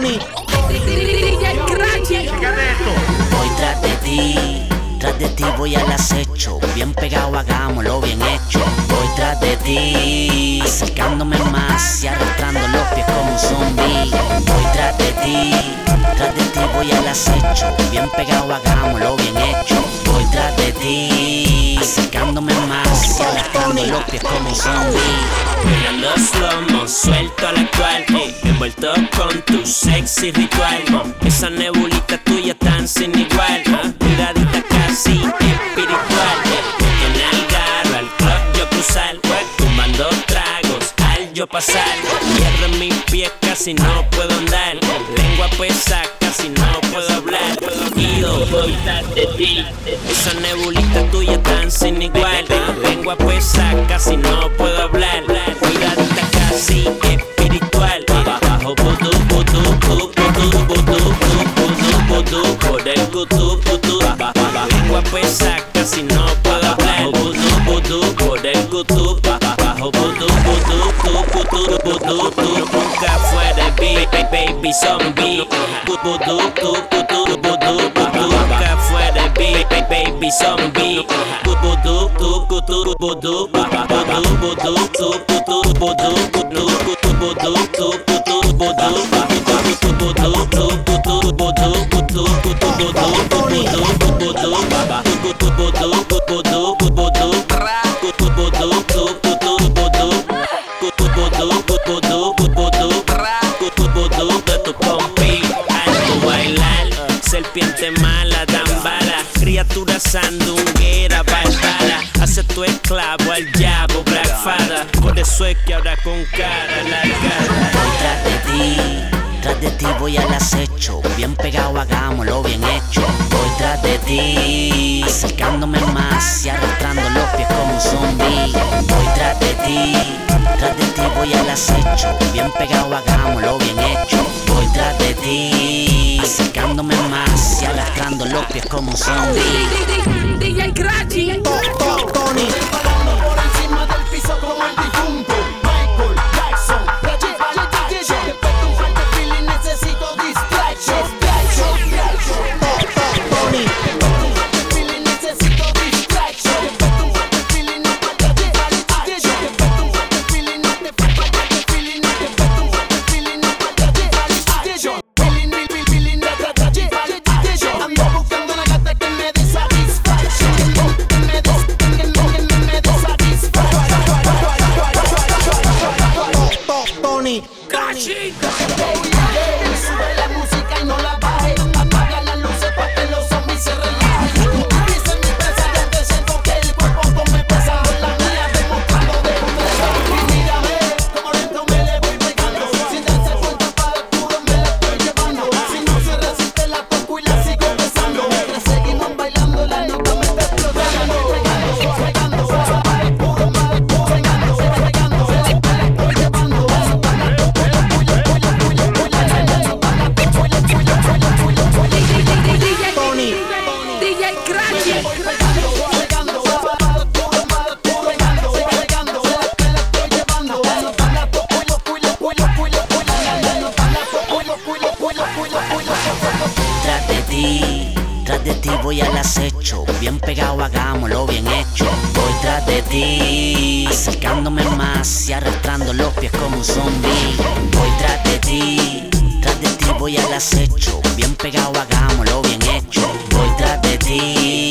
Voy tras de ti, tras de ti voy al acecho. Bien pegado, hagámoslo bien hecho. Voy tras de ti, acercándome más y arrastrando los pies como un zombie. Voy tras de ti, tras de ti voy al acecho. Bien pegado, hagámoslo bien hecho. Voy tras de ti, acercándome más los pies como zombie. Pegando slow suelto al actual ey, Envuelto con tu sexy ritual Esa nebulita tuya tan sin igual ¿ah? Miradita casi espiritual En el garro al club yo cruzar Fumando tragos al yo pasar. Hierro en mis pies casi no puedo andar Lengua pesa casi no puedo hablar Miradita casi espiritual Bajo vudú, vudú, vudú, vudú, vudú, vudú, Por el vudú, vudú Lengua pesa casi no puedo hablar por el Nunca beat, baby zombie Vudú, vudú, vudú, vudú, vudú Nunca beat, baby zombie serpiente mala, dan bala sandunguera, Esclavo al diablo, Black Father Por eso es que ahora con cara larga Voy tras de ti, tras de ti voy al acecho. Bien pegado, hagámoslo bien hecho. Voy tras de ti, acercándome más y arrastrando los pies como un zombie. Voy tras de ti, tras de ti voy al acecho. Bien pegado, hagámoslo bien hecho. Voy tras de ti, acercándome más y arrastrando los pies como un zombie. DJ Cratchy. morning. Voy al acecho. Bien pegado, hagámoslo bien hecho. Voy tras de ti, acercándome más y arrastrando los pies como un zombie. Voy tras de ti, tras de ti voy al acecho. Bien pegado, hagámoslo bien hecho. Voy tras de ti,